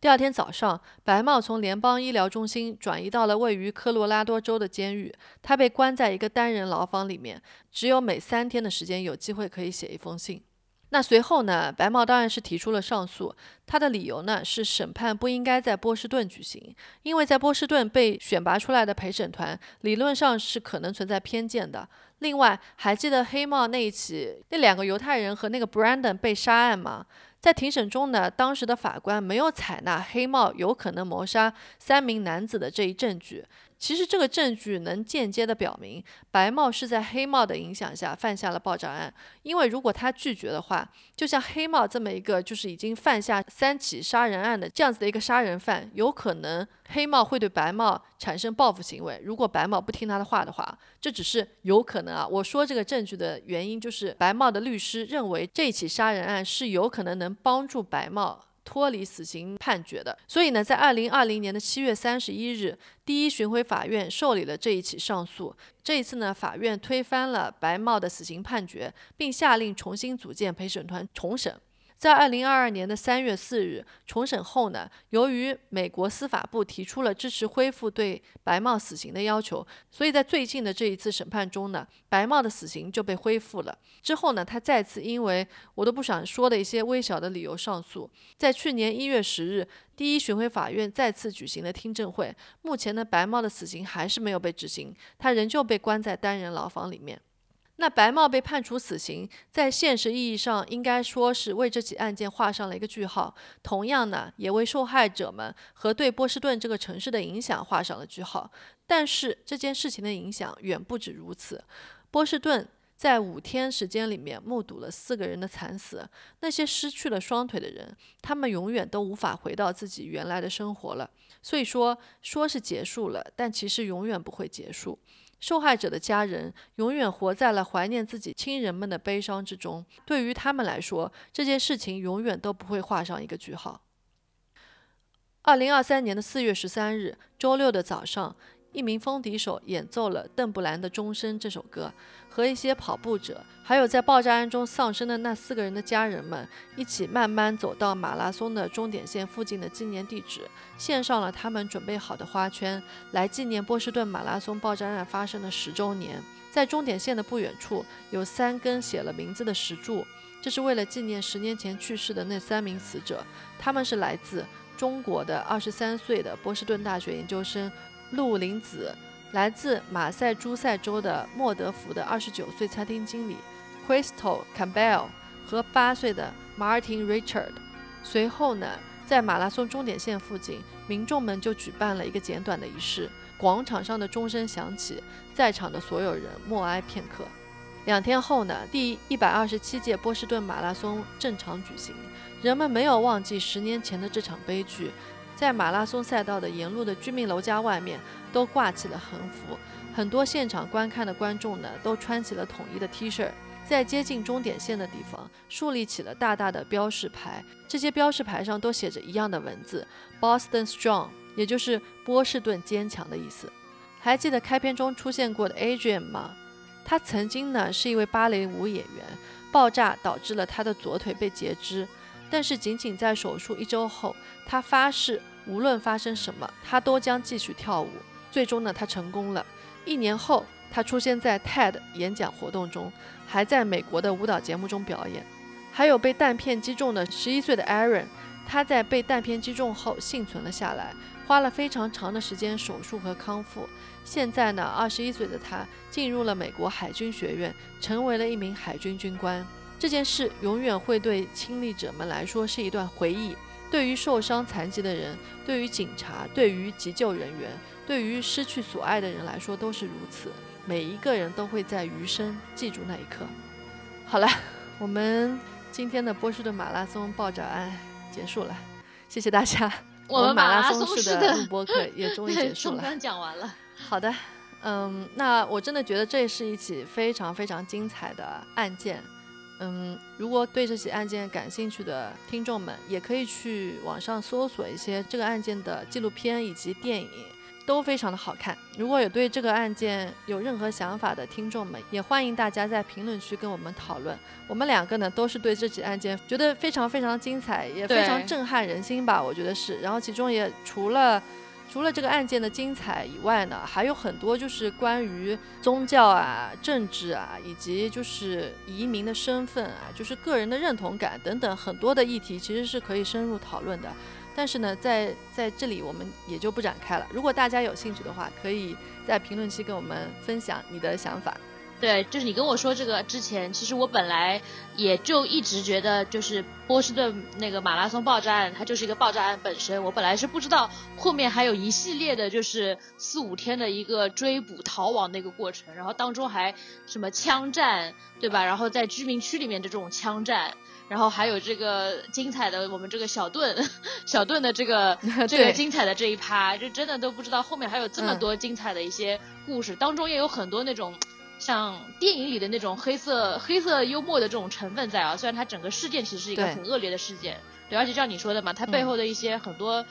第二天早上，白茂从联邦医疗中心转移到了位于科罗拉多州的监狱。他被关在一个单人牢房里面，只有每三天的时间有机会可以写一封信。那随后呢？白茂当然是提出了上诉。他的理由呢是审判不应该在波士顿举行，因为在波士顿被选拔出来的陪审团理论上是可能存在偏见的。另外，还记得黑帽那一起那两个犹太人和那个 Brandon 被杀案吗？在庭审中呢，当时的法官没有采纳黑帽有可能谋杀三名男子的这一证据。其实这个证据能间接的表明，白帽是在黑帽的影响下犯下了爆炸案。因为如果他拒绝的话，就像黑帽这么一个就是已经犯下三起杀人案的这样子的一个杀人犯，有可能黑帽会对白帽产生报复行为。如果白帽不听他的话的话，这只是有可能啊。我说这个证据的原因，就是白帽的律师认为这起杀人案是有可能能帮助白帽。脱离死刑判决的，所以呢，在二零二零年的七月三十一日，第一巡回法院受理了这一起上诉。这一次呢，法院推翻了白茂的死刑判决，并下令重新组建陪审团重审。在二零二二年的三月四日重审后呢，由于美国司法部提出了支持恢复对白茂死刑的要求，所以在最近的这一次审判中呢，白茂的死刑就被恢复了。之后呢，他再次因为我都不想说的一些微小的理由上诉。在去年一月十日，第一巡回法院再次举行了听证会。目前呢，白茂的死刑还是没有被执行，他仍旧被关在单人牢房里面。那白帽被判处死刑，在现实意义上应该说是为这起案件画上了一个句号。同样呢，也为受害者们和对波士顿这个城市的影响画上了句号。但是这件事情的影响远不止如此。波士顿在五天时间里面目睹了四个人的惨死，那些失去了双腿的人，他们永远都无法回到自己原来的生活了。所以说，说是结束了，但其实永远不会结束。受害者的家人永远活在了怀念自己亲人们的悲伤之中。对于他们来说，这件事情永远都不会画上一个句号。二零二三年的四月十三日，周六的早上。一名风笛手演奏了邓布兰的《钟声》这首歌，和一些跑步者，还有在爆炸案中丧生的那四个人的家人们一起慢慢走到马拉松的终点线附近的纪念地址，献上了他们准备好的花圈，来纪念波士顿马拉松爆炸案发生的十周年。在终点线的不远处，有三根写了名字的石柱，这是为了纪念十年前去世的那三名死者。他们是来自中国的二十三岁的波士顿大学研究生。陆林子来自马赛诸塞州的莫德福的二十九岁餐厅经理 Crystal Campbell 和八岁的 Martin Richard。随后呢，在马拉松终点线附近，民众们就举办了一个简短的仪式。广场上的钟声响起，在场的所有人默哀片刻。两天后呢，第一百二十七届波士顿马拉松正常举行。人们没有忘记十年前的这场悲剧。在马拉松赛道的沿路的居民楼家外面都挂起了横幅，很多现场观看的观众呢都穿起了统一的 T 恤，在接近终点线的地方树立起了大大的标识牌，这些标识牌上都写着一样的文字：Boston Strong，也就是波士顿坚强的意思。还记得开篇中出现过的 Adrian 吗？他曾经呢是一位芭蕾舞演员，爆炸导致了他的左腿被截肢，但是仅仅在手术一周后，他发誓。无论发生什么，他都将继续跳舞。最终呢，他成功了。一年后，他出现在 TED 演讲活动中，还在美国的舞蹈节目中表演。还有被弹片击中的十一岁的 Aaron，他在被弹片击中后幸存了下来，花了非常长的时间手术和康复。现在呢，二十一岁的他进入了美国海军学院，成为了一名海军军官。这件事永远会对亲历者们来说是一段回忆。对于受伤残疾的人，对于警察，对于急救人员，对于失去所爱的人来说都是如此。每一个人都会在余生记住那一刻。好了，我们今天的波士顿马拉松爆炸案结束了，谢谢大家。(laughs) 我们马拉松式的录播课也终于结束了。讲完了。好的，嗯，那我真的觉得这是一起非常非常精彩的案件。嗯，如果对这起案件感兴趣的听众们，也可以去网上搜索一些这个案件的纪录片以及电影，都非常的好看。如果有对这个案件有任何想法的听众们，也欢迎大家在评论区跟我们讨论。我们两个呢，都是对这起案件觉得非常非常精彩，也非常震撼人心吧，我觉得是。然后其中也除了。除了这个案件的精彩以外呢，还有很多就是关于宗教啊、政治啊，以及就是移民的身份啊，就是个人的认同感等等很多的议题，其实是可以深入讨论的。但是呢，在在这里我们也就不展开了。如果大家有兴趣的话，可以在评论区跟我们分享你的想法。对，就是你跟我说这个之前，其实我本来也就一直觉得，就是波士顿那个马拉松爆炸案，它就是一个爆炸案本身。我本来是不知道后面还有一系列的，就是四五天的一个追捕逃亡的一个过程，然后当中还什么枪战，对吧？然后在居民区里面的这种枪战，然后还有这个精彩的我们这个小盾，小盾的这个 (laughs) 这个精彩的这一趴，就真的都不知道后面还有这么多精彩的一些故事，当中也有很多那种。像电影里的那种黑色黑色幽默的这种成分在啊，虽然它整个事件其实是一个很恶劣的事件，对，而且像你说的嘛，它背后的一些很多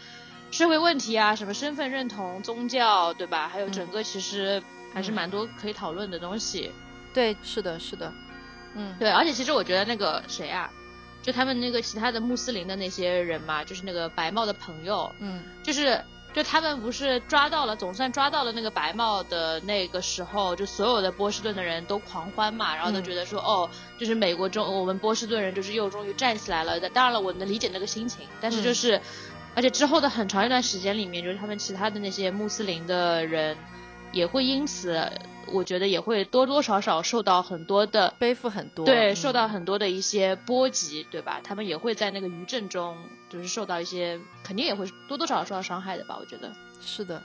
社会问题啊，什么身份认同、宗教，对吧？还有整个其实还是蛮多可以讨论的东西。对，是的，是的，嗯，对，而且其实我觉得那个谁啊，就他们那个其他的穆斯林的那些人嘛，就是那个白帽的朋友，嗯，就是。就他们不是抓到了，总算抓到了那个白帽的那个时候，就所有的波士顿的人都狂欢嘛，然后都觉得说，哦，就是美国中我们波士顿人就是又终于站起来了。当然了，我能理解那个心情，但是就是，而且之后的很长一段时间里面，就是他们其他的那些穆斯林的人也会因此。我觉得也会多多少少受到很多的背负很多，对，受到很多的一些波及，对吧？他们也会在那个余震中，就是受到一些，肯定也会多多少少受到伤害的吧？我觉得是的，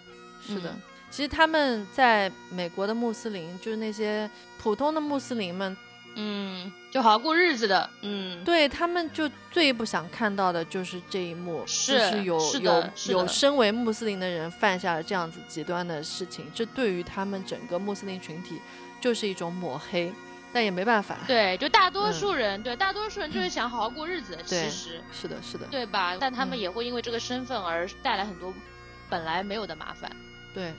是的。其实他们在美国的穆斯林，就是那些普通的穆斯林们，嗯，就好好过日子的，嗯，对他们就最不想看到的就是这一幕，是就是有是有是有身为穆斯林的人犯下了这样子极端的事情，这对于他们整个穆斯林群体就是一种抹黑，但也没办法。对，就大多嗯数人，对，大多数人就是想好好过日子其实，是的，是的，对吧？但他们嗯也会因为这个身份而带来很多本来没有的麻烦。对。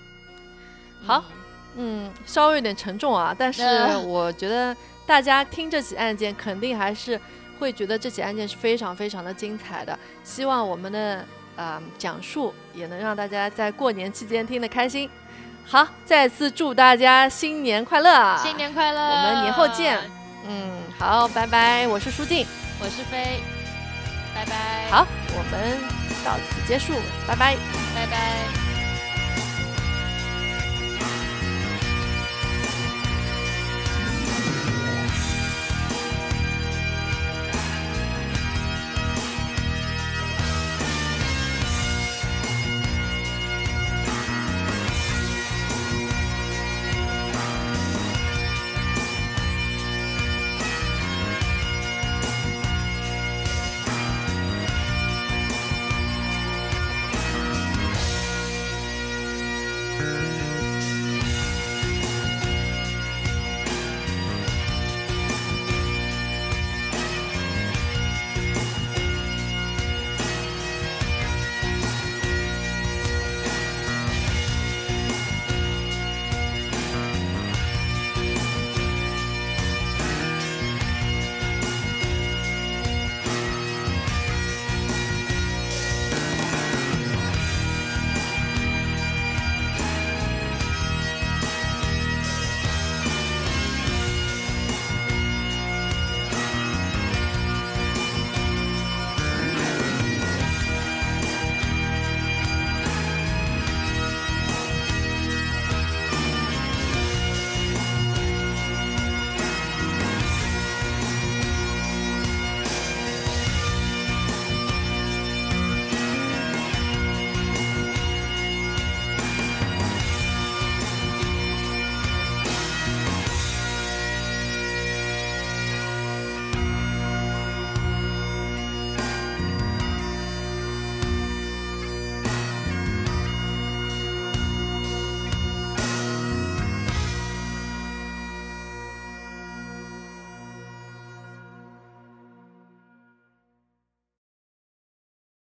好嗯，嗯，稍微有点沉重啊，但是呃我觉得大家听这起案件，肯定还是会觉得这起案件是非常非常的精彩的。希望我们的呃讲述也能让大家在过年期间听得开心。好，再次祝大家新年快乐！新年快乐！我们年后见。嗯，好，拜拜，我是舒静。我是飞，拜拜。好，我们到此结束，拜拜。拜拜。